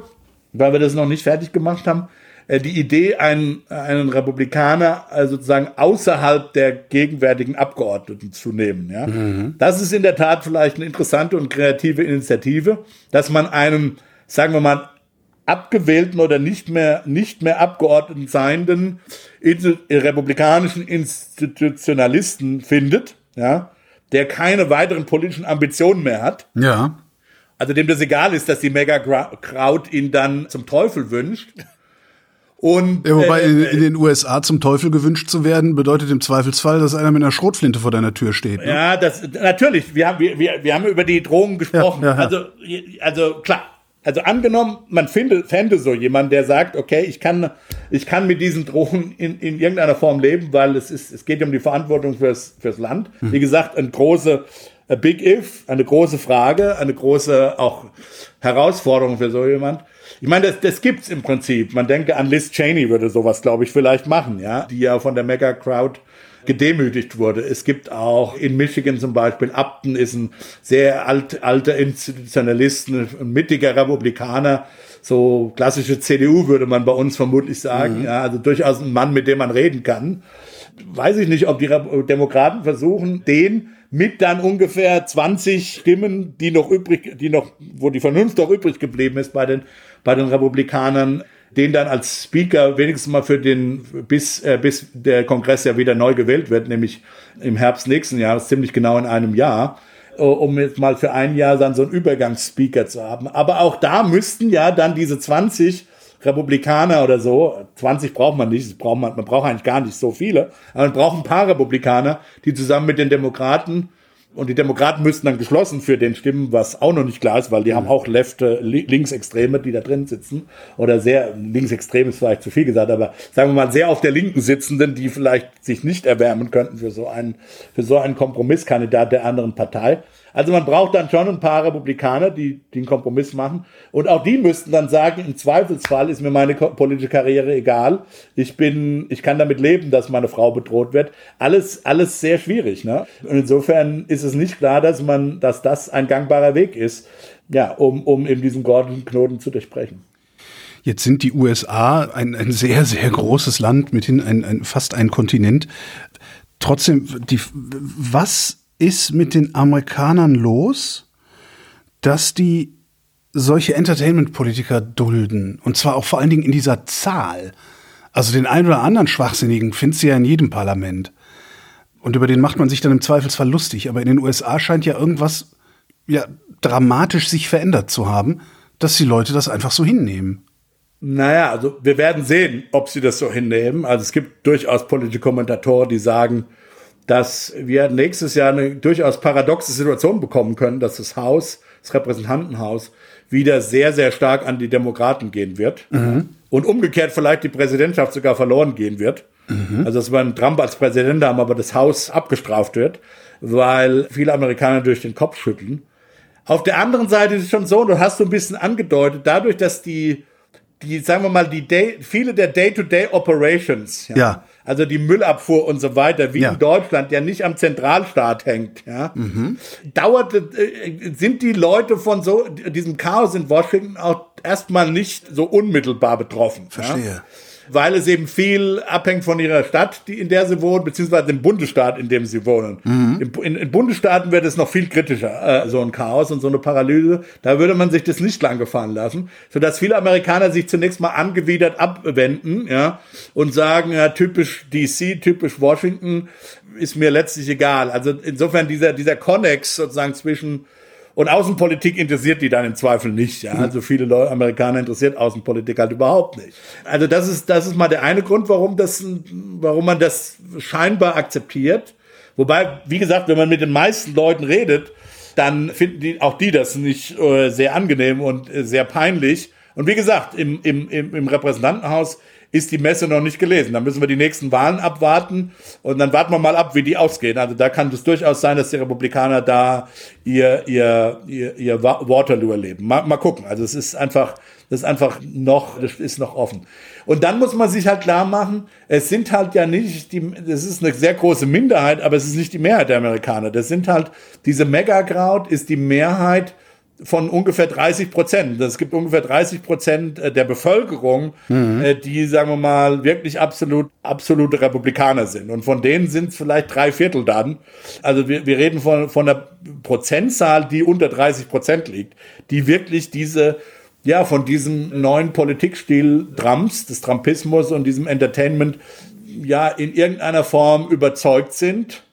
weil wir das noch nicht fertig gemacht haben. Äh, die Idee, einen, einen Republikaner äh, sozusagen außerhalb der gegenwärtigen Abgeordneten zu nehmen. Ja? Das ist in der Tat vielleicht eine interessante und kreative Initiative, dass man einen, sagen wir mal, abgewählten oder nicht mehr, nicht mehr Abgeordneten seienden republikanischen Institutionalisten findet, ja, der keine weiteren politischen Ambitionen mehr hat. Ja. Also dem das egal ist, dass die Mega-Crowd ihn dann zum Teufel wünscht. Und, Ja, wobei äh, in, in den USA zum Teufel gewünscht zu werden, bedeutet im Zweifelsfall, dass einer mit einer Schrotflinte vor deiner Tür steht. Ne? Ja, das natürlich. Wir haben, wir, wir, wir haben über die Drohungen gesprochen. Ja, ja. Also, also klar. Also angenommen, man finde, fände so jemand, der sagt, okay, ich kann, ich kann mit diesen Drohungen in, in irgendeiner Form leben, weil es ist, es geht um die Verantwortung fürs, fürs Land. Mhm. Wie gesagt, ein große Big If, eine große Frage, eine große auch Herausforderung für so jemand. Ich meine, das, das gibt's im Prinzip. Man denke an Liz Cheney würde sowas, glaube ich, vielleicht machen, ja, die ja von der Mega Crowd gedemütigt wurde. Es gibt auch in Michigan zum Beispiel, Upton ist ein sehr alt, alter Institutionalist, ein mittiger Republikaner, so klassische CDU würde man bei uns vermutlich sagen, ja, also durchaus ein Mann, mit dem man reden kann. Weiß ich nicht, ob die Demokraten versuchen, den mit dann ungefähr 20 Stimmen, die noch übrig, die noch, wo die Vernunft noch übrig geblieben ist bei den, bei den Republikanern, den dann als Speaker wenigstens mal für den, bis, äh, bis der Kongress ja wieder neu gewählt wird, nämlich im Herbst nächsten Jahres, ziemlich genau in einem Jahr, äh, um jetzt mal für ein Jahr dann so einen Übergangsspeaker zu haben. Aber auch da müssten ja dann diese 20 Republikaner oder so, 20 braucht man nicht, braucht man, man braucht eigentlich gar nicht so viele, aber man braucht ein paar Republikaner, die zusammen mit den Demokraten und die Demokraten müssten dann geschlossen für den stimmen, was auch noch nicht klar ist, weil die haben auch Left, Linksextreme, die da drin sitzen. Oder sehr, Linksextrem ist vielleicht zu viel gesagt, aber sagen wir mal sehr auf der Linken sitzenden, die vielleicht sich nicht erwärmen könnten für so einen, für so einen Kompromisskandidat der anderen Partei. Also man braucht dann schon ein paar Republikaner, die, einen Kompromiss machen. Und auch die müssten dann sagen, im Zweifelsfall ist mir meine politische Karriere egal. Ich bin, ich kann damit leben, dass meine Frau bedroht wird. Alles, alles sehr schwierig, ne? Und insofern ist es nicht klar, dass man, dass das ein gangbarer Weg ist, ja, um, um eben diesen goldenen Knoten zu durchbrechen. Jetzt sind die USA ein, ein sehr, sehr großes Land, mithin ein, ein, fast ein Kontinent. Trotzdem, die, was ist mit den Amerikanern los, dass die solche Entertainment-Politiker dulden? Und zwar auch vor allen Dingen in dieser Zahl. Also den einen oder anderen Schwachsinnigen findest du ja in jedem Parlament. Und über den macht man sich dann im Zweifelsfall lustig. Aber in den USA scheint ja irgendwas ja, dramatisch sich verändert zu haben, dass die Leute das einfach so hinnehmen. Naja, also wir werden sehen, ob sie das so hinnehmen. Also es gibt durchaus politische Kommentatoren, die sagen, dass wir nächstes Jahr eine durchaus paradoxe Situation bekommen können, dass das Haus, das Repräsentantenhaus, wieder sehr, sehr stark an die Demokraten gehen wird. Mhm. Und umgekehrt vielleicht die Präsidentschaft sogar verloren gehen wird. Mhm. Also dass wir einen Trump als Präsident haben, aber das Haus abgestraft wird, weil viele Amerikaner durch den Kopf schütteln. Auf der anderen Seite ist es schon so, du hast so ein bisschen angedeutet, dadurch, dass die, die, sagen wir mal, die Day, viele der Day-to-Day-Operations, ja, ja also die Müllabfuhr und so weiter, wie ja. in Deutschland, ja nicht am Zentralstaat hängt, ja, mhm. dauert, äh, sind die Leute von so diesem Chaos in Washington auch erstmal nicht so unmittelbar betroffen. Verstehe. Ja? Weil es eben viel abhängt von ihrer Stadt, die, in der sie wohnen, beziehungsweise dem Bundesstaat, in dem sie wohnen. Mhm. In, in, Bundesstaaten wird es noch viel kritischer, äh, so ein Chaos und so eine Paralyse. Da würde man sich das nicht lang gefallen lassen, sodass viele Amerikaner sich zunächst mal angewidert abwenden, ja, und sagen, ja, typisch DC, typisch Washington, ist mir letztlich egal. Also insofern dieser, dieser Connex sozusagen zwischen und Außenpolitik interessiert die dann im Zweifel nicht. Ja? Also viele Leute, Amerikaner interessiert Außenpolitik halt überhaupt nicht. Also das ist, das ist mal der eine Grund, warum das, warum man das scheinbar akzeptiert. Wobei, wie gesagt, wenn man mit den meisten Leuten redet, dann finden die, auch die das nicht äh, sehr angenehm und äh, sehr peinlich. Und wie gesagt, im, im, im, im Repräsentantenhaus ist die Messe noch nicht gelesen. Da müssen wir die nächsten Wahlen abwarten und dann warten wir mal ab, wie die ausgehen. Also da kann es durchaus sein, dass die Republikaner da ihr, ihr, ihr, ihr Waterloo erleben. Mal, mal gucken. Also es ist einfach, das ist einfach noch, das ist noch offen. Und dann muss man sich halt klar machen, es sind halt ja nicht die, das ist eine sehr große Minderheit, aber es ist nicht die Mehrheit der Amerikaner. Das sind halt, diese Mega-Crowd ist die Mehrheit von ungefähr 30 Prozent. Es gibt ungefähr 30 Prozent äh, der Bevölkerung, mhm. Äh, die, sagen wir mal, wirklich absolut, absolute Republikaner sind. Und von denen sind es vielleicht drei Viertel dann. Also wir, wir reden von, von einer Prozentzahl, die unter 30 Prozent liegt, die wirklich diese, ja, von diesem neuen Politikstil Trumps, des Trumpismus und diesem Entertainment, ja, in irgendeiner Form überzeugt sind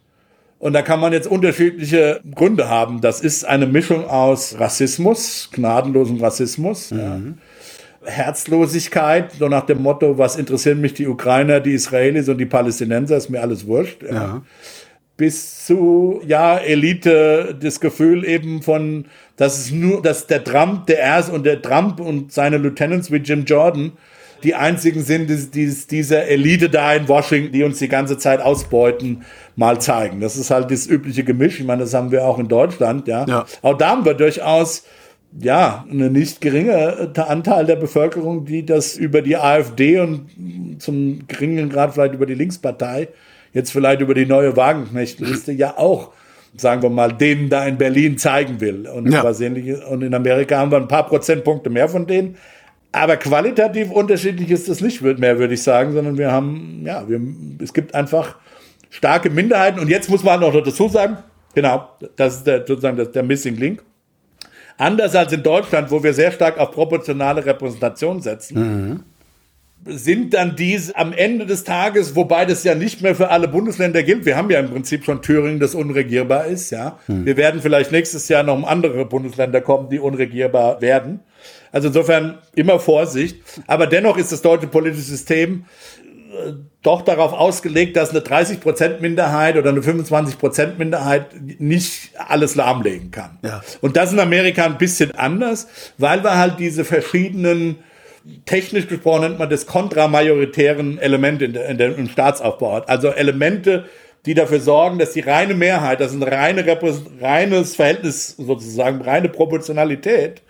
und da kann man jetzt unterschiedliche Gründe haben. Das ist eine Mischung aus Rassismus, gnadenlosem Rassismus, mhm. ja. Herzlosigkeit, so nach dem Motto, was interessieren mich die Ukrainer, die Israelis und die Palästinenser, ist mir alles wurscht. Ja. ja. Bis zu, ja, Elite, das Gefühl eben von, dass es nur, dass der Trump, der erst und der Trump und seine Lieutenants wie Jim Jordan die einzigen sind, die, die, dieser Elite da in Washington, die uns die ganze Zeit ausbeuten, mal zeigen. Das ist halt das übliche Gemisch. Ich meine, das haben wir auch in Deutschland, ja. ja. Auch da haben wir durchaus ja, eine nicht geringe Anteil der Bevölkerung, die das über die AfD und zum geringen Grad vielleicht über die Linkspartei, jetzt vielleicht über die neue Wagenknechtliste ja auch, sagen wir mal, denen da in Berlin zeigen will. Und, ja. und in Amerika haben wir ein paar Prozentpunkte mehr von denen. Aber qualitativ unterschiedlich ist das nicht mehr, würde ich sagen, sondern wir haben, ja, wir, es gibt einfach starke Minderheiten. Und jetzt muss man noch dazu sagen, genau, das ist der, sozusagen der, der Missing Link. Anders als in Deutschland, wo wir sehr stark auf proportionale Repräsentation setzen, mhm. sind dann diese am Ende des Tages, wobei das ja nicht mehr für alle Bundesländer gilt. Wir haben ja im Prinzip schon Thüringen, das unregierbar ist, ja. Hm. Wir werden vielleicht nächstes Jahr noch um andere Bundesländer kommen, die unregierbar werden. Also insofern immer Vorsicht. Aber dennoch ist das deutsche politische System äh, doch darauf ausgelegt, dass eine 30 Prozent Minderheit oder eine 25 Prozent Minderheit nicht alles lahmlegen kann. Ja. Und das in Amerika ein bisschen anders, weil wir halt diese verschiedenen technisch gesprochen nennt man das kontramajoritären Elemente in der, in der, im Staatsaufbau hat. Also Elemente, die dafür sorgen, dass die reine Mehrheit, das ist ein reine, reines Verhältnis sozusagen, reine Proportionalität,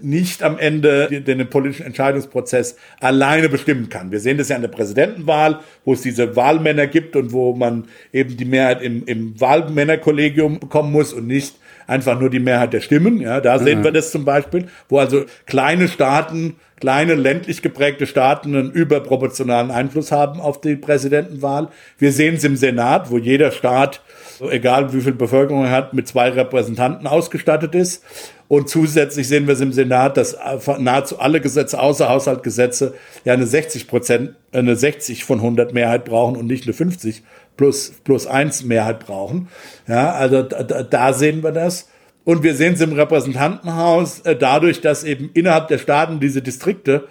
nicht am Ende den, den politischen Entscheidungsprozess alleine bestimmen kann. Wir sehen das ja an der Präsidentenwahl, wo es diese Wahlmänner gibt und wo man eben die Mehrheit im, im Wahlmännerkollegium bekommen muss und nicht einfach nur die Mehrheit der Stimmen. Ja, da sehen mhm. wir das zum Beispiel, wo also kleine Staaten kleine ländlich geprägte Staaten einen überproportionalen Einfluss haben auf die Präsidentenwahl. Wir sehen es im Senat, wo jeder Staat, egal wie viel Bevölkerung er hat, mit zwei Repräsentanten ausgestattet ist. Und zusätzlich sehen wir es im Senat, dass nahezu alle Gesetze außer Haushaltgesetze ja eine 60 Prozent, eine 60 von 100 Mehrheit brauchen und nicht eine 50 plus, plus eins Mehrheit brauchen. Ja, also da, da sehen wir das. Und wir sehen es im Repräsentantenhaus äh, dadurch, dass eben innerhalb der Staaten diese Distrikte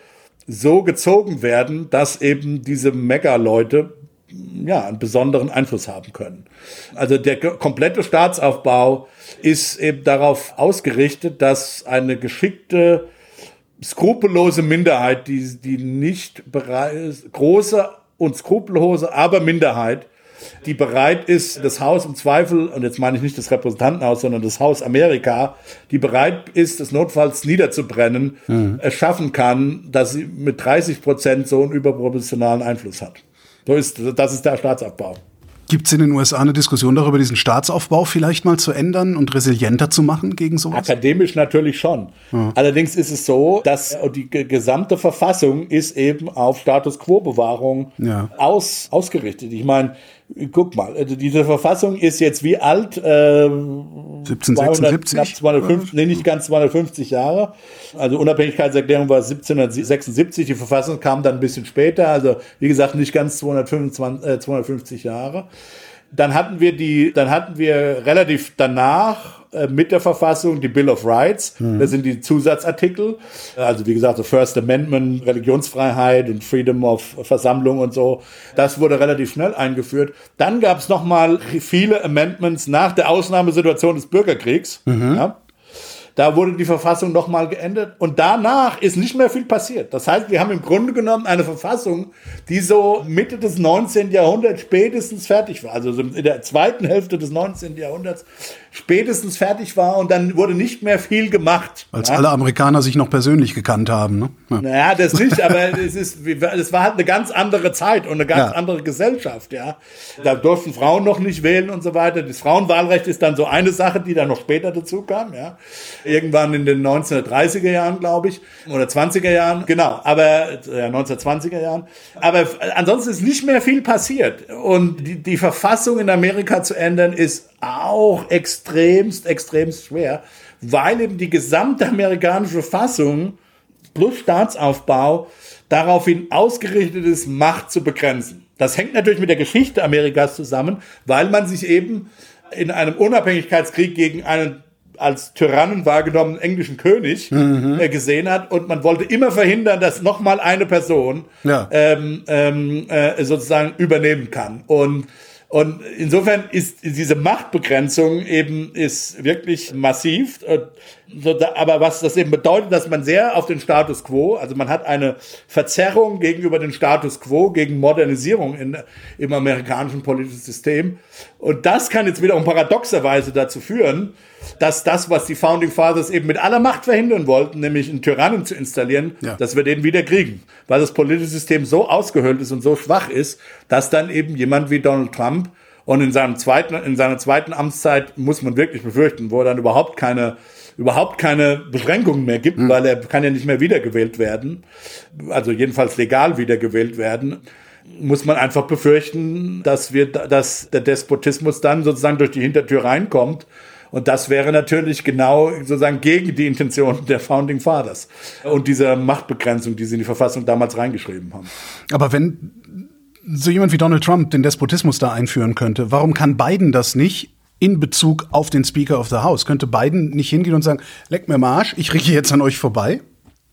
so gezogen werden, dass eben diese Mega-Leute ja, einen besonderen Einfluss haben können. Also der komplette Staatsaufbau ist eben darauf ausgerichtet, dass eine geschickte, skrupellose Minderheit, die, die nicht bereit ist, große und skrupellose, aber Minderheit, die bereit ist, das Haus im Zweifel, und jetzt meine ich nicht das Repräsentantenhaus, sondern das Haus Amerika, die bereit ist, das notfalls niederzubrennen, mhm. erschaffen kann, dass sie mit 30 Prozent so einen überproportionalen Einfluss hat. So ist, das ist der Staatsabbau. Gibt es in den USA eine Diskussion darüber, diesen Staatsaufbau vielleicht mal zu ändern und resilienter zu machen gegen sowas? Akademisch natürlich schon. Ja. Allerdings ist es so, dass die gesamte Verfassung ist eben auf Status Quo-Bewahrung ja. aus, ausgerichtet. Ich meine, guck mal, also diese Verfassung ist jetzt wie alt? Äh, 1776? knapp 250, nee, nicht ganz 250 Jahre. Also Unabhängigkeitserklärung war 1776, die Verfassung kam dann ein bisschen später, also wie gesagt nicht ganz 225, äh, 250 Jahre. Dann hatten wir die, dann hatten wir relativ danach äh, mit der Verfassung die Bill of Rights. Mhm. Das sind die Zusatzartikel. Also wie gesagt, das First Amendment, Religionsfreiheit und Freedom of Versammlung und so. Das wurde relativ schnell eingeführt. Dann gab es noch mal viele Amendments nach der Ausnahmesituation des Bürgerkriegs. Mhm. Ja. Da wurde die Verfassung nochmal geändert und danach ist nicht mehr viel passiert. Das heißt, wir haben im Grunde genommen eine Verfassung, die so Mitte des 19. Jahrhunderts spätestens fertig war. Also in der zweiten Hälfte des 19. Jahrhunderts spätestens fertig war und dann wurde nicht mehr viel gemacht. Als ja? alle Amerikaner sich noch persönlich gekannt haben. Ne? Ja. Naja, das nicht, aber es ist, es war halt eine ganz andere Zeit und eine ganz ja. andere Gesellschaft, ja. Da durften Frauen noch nicht wählen und so weiter. Das Frauenwahlrecht ist dann so eine Sache, die dann noch später dazu kam, ja. Irgendwann in den 1930er Jahren, glaube ich, oder 20er Jahren, genau, aber ja, 1920er Jahren. Aber ansonsten ist nicht mehr viel passiert und die, die Verfassung in Amerika zu ändern ist auch extremst, extremst schwer, weil eben die gesamte amerikanische Fassung plus Staatsaufbau daraufhin ausgerichtet ist, Macht zu begrenzen. Das hängt natürlich mit der Geschichte Amerikas zusammen, weil man sich eben in einem Unabhängigkeitskrieg gegen einen als Tyrannen wahrgenommenen englischen König mhm. äh, gesehen hat und man wollte immer verhindern, dass nochmal eine Person ja. ähm, ähm, äh, sozusagen übernehmen kann. Und und insofern ist diese Machtbegrenzung eben ist wirklich massiv. Aber was das eben bedeutet, dass man sehr auf den Status quo, also man hat eine Verzerrung gegenüber dem Status quo, gegen Modernisierung in, im amerikanischen politischen System. Und das kann jetzt wiederum paradoxerweise dazu führen, dass das, was die Founding Fathers eben mit aller Macht verhindern wollten, nämlich einen Tyrannen zu installieren, ja. dass wir den wieder kriegen. Weil das politische System so ausgehöhlt ist und so schwach ist, dass dann eben jemand wie Donald Trump und in seinem zweiten, in seiner zweiten Amtszeit muss man wirklich befürchten, wo er dann überhaupt keine überhaupt keine Beschränkungen mehr gibt, mhm. weil er kann ja nicht mehr wiedergewählt werden, also jedenfalls legal wiedergewählt werden muss man einfach befürchten, dass wir, dass der Despotismus dann sozusagen durch die Hintertür reinkommt Und das wäre natürlich genau sozusagen gegen die Intention der Founding Fathers und dieser Machtbegrenzung, die sie in die Verfassung damals reingeschrieben haben. Aber wenn so jemand wie Donald Trump den Despotismus da einführen könnte, warum kann Biden das nicht in Bezug auf den Speaker of the House? Könnte Biden nicht hingehen und sagen, leck mir Marsch, ich rieche jetzt an euch vorbei?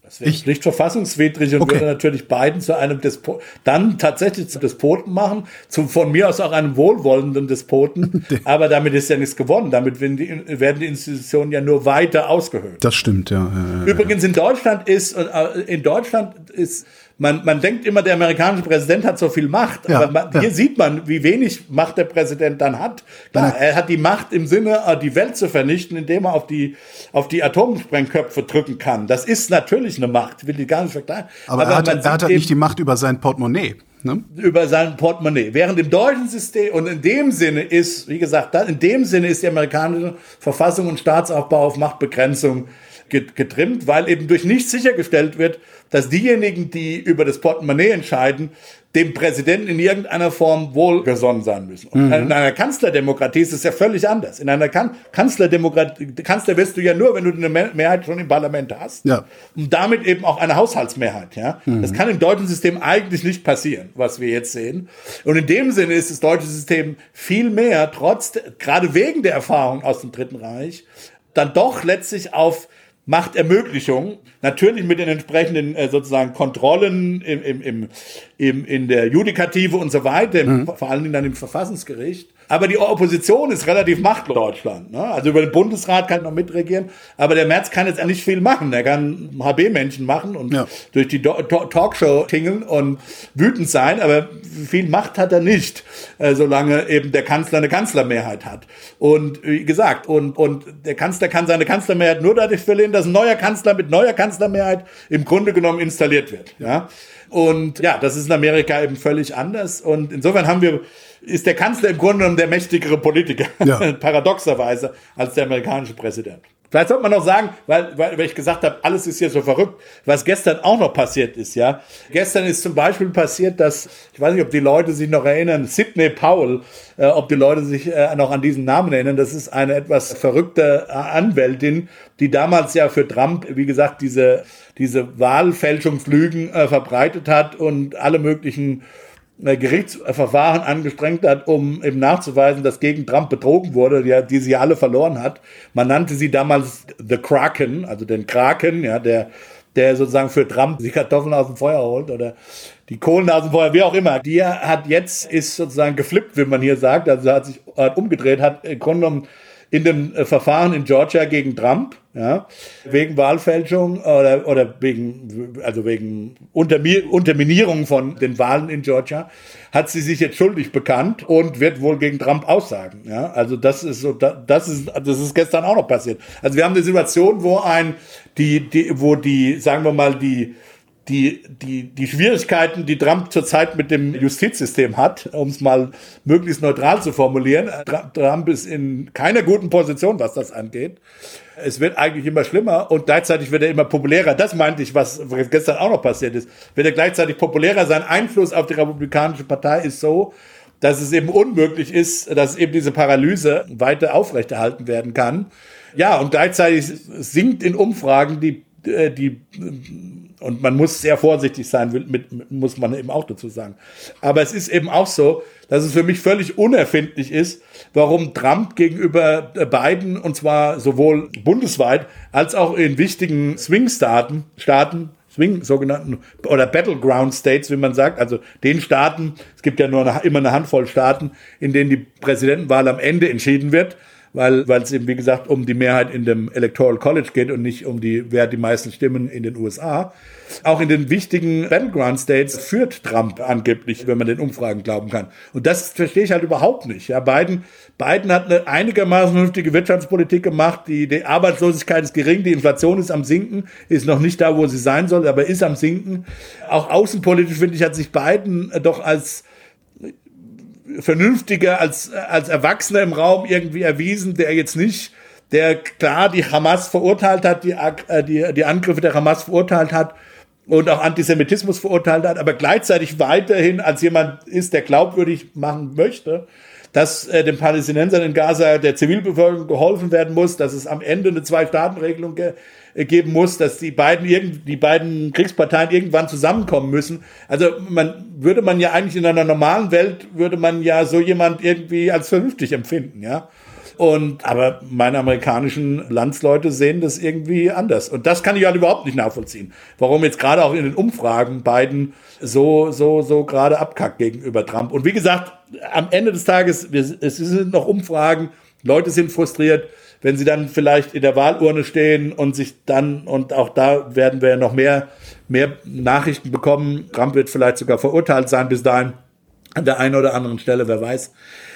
Das wäre nicht verfassungswidrig und okay. würde natürlich Biden zu einem Despoten, dann tatsächlich zu Despoten machen, zu, von mir aus auch einem wohlwollenden Despoten. aber damit ist ja nichts gewonnen. Damit werden die, werden die Institutionen ja nur weiter ausgehöhlt. Das stimmt, ja. Übrigens in Deutschland ist, äh, in Deutschland ist man, man denkt immer, der amerikanische Präsident hat so viel Macht, ja, aber man, ja. hier sieht man, wie wenig Macht der Präsident dann hat. Klar, er hat die Macht im Sinne, äh, die Welt zu vernichten, indem er auf die, auf die Atomsprengköpfe drücken kann. Das ist natürlich eine Macht, will ich gar nicht vergleichen. Aber, aber er hat, er hat halt nicht die Macht über sein Portemonnaie. Ne? Über sein Portemonnaie. Während im deutschen System, und in dem Sinne ist, wie gesagt, in dem Sinne ist die amerikanische Verfassung und Staatsaufbau auf Machtbegrenzung getrimmt, weil eben durch nichts sichergestellt wird, dass diejenigen, die über das Portemonnaie entscheiden, dem Präsidenten in irgendeiner Form wohlgesonnen sein müssen. Mhm. in einer Kanzlerdemokratie ist es ja völlig anders. In einer kan Kanzlerdemokratie, Kanzler wirst du ja nur, wenn du eine Mehrheit schon im Parlament hast. Ja. Und damit eben auch eine Haushaltsmehrheit. Ja. Mhm. Das kann im deutschen System eigentlich nicht passieren, was wir jetzt sehen. Und in dem Sinne ist das deutsche System viel mehr, trotz, gerade wegen der Erfahrung aus dem Dritten Reich, dann doch letztlich auf Machtermöglichung, natürlich mit den entsprechenden äh, sozusagen Kontrollen im, im, im, im, in der Judikative und so weiter, mhm. vor allen Dingen dann im Verfassungsgericht, aber die Opposition ist relativ machtlos in Deutschland. Ne? Also über den Bundesrat kann noch mitregieren, aber der Merz kann jetzt nicht viel machen. Er kann HB-Männchen machen und ja. durch die Talkshow tingeln und wütend sein, aber viel Macht hat er nicht, äh, solange eben der Kanzler eine Kanzlermehrheit hat. Und wie gesagt, und, und der Kanzler kann seine Kanzlermehrheit nur dadurch verlieren, dass ein neuer Kanzler mit neuer Kanzlermehrheit im Grunde genommen installiert wird. Ja? Und ja, das ist in Amerika eben völlig anders. Und insofern haben wir ist der Kanzler im Grunde genommen der mächtigere Politiker, ja. paradoxerweise, als der amerikanische Präsident. Vielleicht sollte man noch sagen, weil, weil, weil ich gesagt habe, alles ist hier so verrückt, was gestern auch noch passiert ist, ja. Gestern ist zum Beispiel passiert, dass, ich weiß nicht, ob die Leute sich noch erinnern, Sidney Powell, äh, ob die Leute sich äh, noch an diesen Namen erinnern, das ist eine etwas verrückte äh, Anwältin, die damals ja für Trump, wie gesagt, diese, diese Wahlfälschungslügen äh, verbreitet hat und alle möglichen Gerichtsverfahren angestrengt hat, um eben nachzuweisen, dass gegen Trump betrogen wurde, die, die sie alle verloren hat. Man nannte sie damals The Kraken, also den Kraken, ja, der, der sozusagen für Trump die Kartoffeln aus dem Feuer holt oder die Kohlen aus dem Feuer, wie auch immer. Die hat jetzt, ist sozusagen geflippt, wie man hier sagt, also hat sich hat umgedreht, hat im Grunde genommen in dem äh, Verfahren in Georgia gegen Trump, ja, wegen Wahlfälschung oder, oder wegen, also wegen Unterminierung von den Wahlen in Georgia, hat sie sich jetzt schuldig bekannt und wird wohl gegen Trump aussagen. Ja, also das ist so, das ist, das ist gestern auch noch passiert. Also wir haben eine Situation, wo ein, die, die, wo die, sagen wir mal, die, die, die, die Schwierigkeiten, die Trump zurzeit mit dem Justizsystem hat, um es mal möglichst neutral zu formulieren. Trump ist in keiner guten Position, was das angeht. Es wird eigentlich immer schlimmer und gleichzeitig wird er immer populärer. Das meinte ich, was gestern auch noch passiert ist. Wird er gleichzeitig populärer. Sein Einfluss auf die Republikanische Partei ist so, dass es eben unmöglich ist, dass eben diese Paralyse weiter aufrechterhalten werden kann. Ja, und gleichzeitig sinkt in Umfragen die, äh, die und man muss sehr vorsichtig sein, mit, muss man eben auch dazu sagen. Aber es ist eben auch so, dass es für mich völlig unerfindlich ist, warum Trump gegenüber Biden, und zwar sowohl bundesweit als auch in wichtigen Swing-Staaten, Staaten, Swing, sogenannten, oder Battleground States, wie man sagt, also den Staaten, es gibt ja nur eine, immer eine Handvoll Staaten, in denen die Präsidentenwahl am Ende entschieden wird, weil weil es eben wie gesagt um die Mehrheit in dem Electoral College geht und nicht um die wer die meisten Stimmen in den USA. Auch in den wichtigen Battleground States führt Trump angeblich, wenn man den Umfragen glauben kann. Und das verstehe ich halt überhaupt nicht. Ja, Biden, Biden hat eine einigermaßen vernünftige Wirtschaftspolitik gemacht. Die, die Arbeitslosigkeit ist gering, die Inflation ist am sinken, ist noch nicht da, wo sie sein soll, aber ist am sinken. Auch außenpolitisch finde ich hat sich Biden doch als vernünftiger als, als Erwachsener im Raum irgendwie erwiesen, der jetzt nicht, der klar die Hamas verurteilt hat, die, äh, die, die Angriffe der Hamas verurteilt hat und auch Antisemitismus verurteilt hat, aber gleichzeitig weiterhin als jemand ist, der glaubwürdig machen möchte, dass äh, den Palästinensern in Gaza der Zivilbevölkerung geholfen werden muss, dass es am Ende eine Zwei-Staaten-Regelung ge geben muss, dass die beiden irgend, die beiden Kriegsparteien irgendwann zusammenkommen müssen. Also man würde man ja eigentlich in einer normalen Welt würde man ja so jemand irgendwie als vernünftig empfinden, ja. Und, aber meine amerikanischen Landsleute sehen das irgendwie anders. Und das kann ich halt überhaupt nicht nachvollziehen. Warum jetzt gerade auch in den Umfragen Biden so, so, so gerade abkackt gegenüber Trump. Und wie gesagt, am Ende des Tages, es sind noch Umfragen, Leute sind frustriert, wenn sie dann vielleicht in der Wahlurne stehen und sich dann, und auch da werden wir noch mehr, mehr Nachrichten bekommen. Trump wird vielleicht sogar verurteilt sein bis dahin an der einen oder anderen Stelle, wer weiß.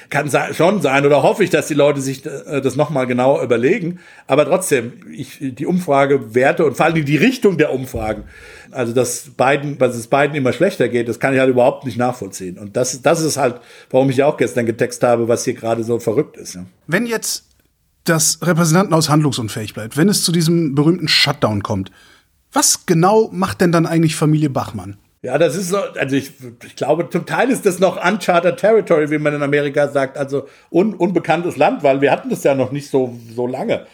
Kann schon sein oder hoffe ich, dass die Leute sich äh, das nochmal genau überlegen. Aber trotzdem, ich, die Umfragewerte und vor allem die Richtung der Umfragen, also dass Biden, dass es Biden immer schlechter geht, das kann ich halt überhaupt nicht nachvollziehen. Und das, das ist halt, warum ich ja auch gestern getextet habe, was hier gerade so verrückt ist. Wenn jetzt das Repräsentantenhaus handlungsunfähig bleibt, wenn es zu diesem berühmten Shutdown kommt, was genau macht denn dann eigentlich Familie Bachmann? Ja, das ist so, also ich, ich glaube, zum Teil ist das noch Uncharted Territory, wie man in Amerika sagt, also un, unbekanntes Land, weil wir hatten das ja noch nicht so, so lange.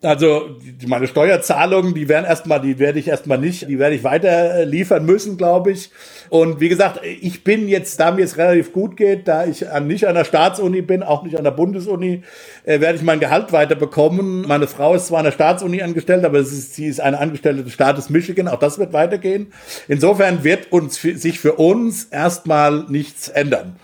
Also meine Steuerzahlungen, die werden erstmal, die werde ich erstmal nicht, die werde ich weiter liefern müssen, glaube ich. Und wie gesagt, ich bin jetzt, da mir es relativ gut geht, da ich nicht an der Staatsuni bin, auch nicht an der Bundesuni, äh, werde ich mein Gehalt weiter bekommen. Meine Frau ist zwar an der Staatsuni angestellt, aber ist, sie ist eine Angestellte des Staates Michigan, auch das wird weitergehen. Insofern wird uns sich für uns erstmal nichts ändern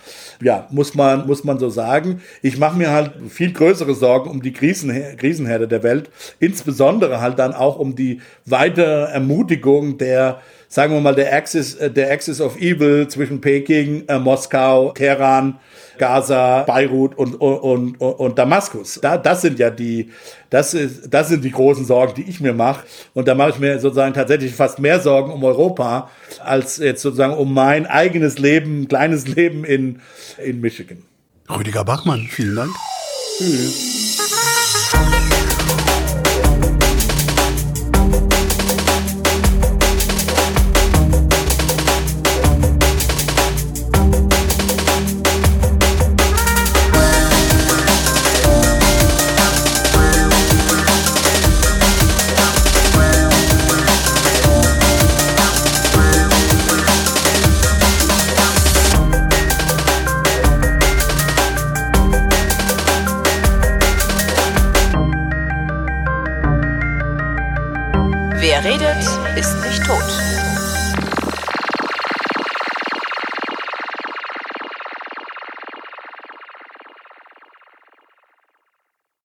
ja, muss man, muss man so sagen. Ich mache mir halt viel größere Sorgen um die Krisen, Krisenherde der Welt, insbesondere halt dann auch um die weitere Ermutigung der sagen wir mal, der Axis, äh, der Axis of Evil zwischen Peking, äh, Moskau, Teheran, Gaza, Beirut und, und, und, und Damaskus. Da, das sind ja die, das ist, das sind die großen Sorgen, die ich mir mache. Und da mache ich mir sozusagen tatsächlich fast mehr Sorgen um Europa, als jetzt sozusagen um mein eigenes Leben, kleines Leben in, in Michigan. Rüdiger Bachmann, vielen Dank. Tschüss.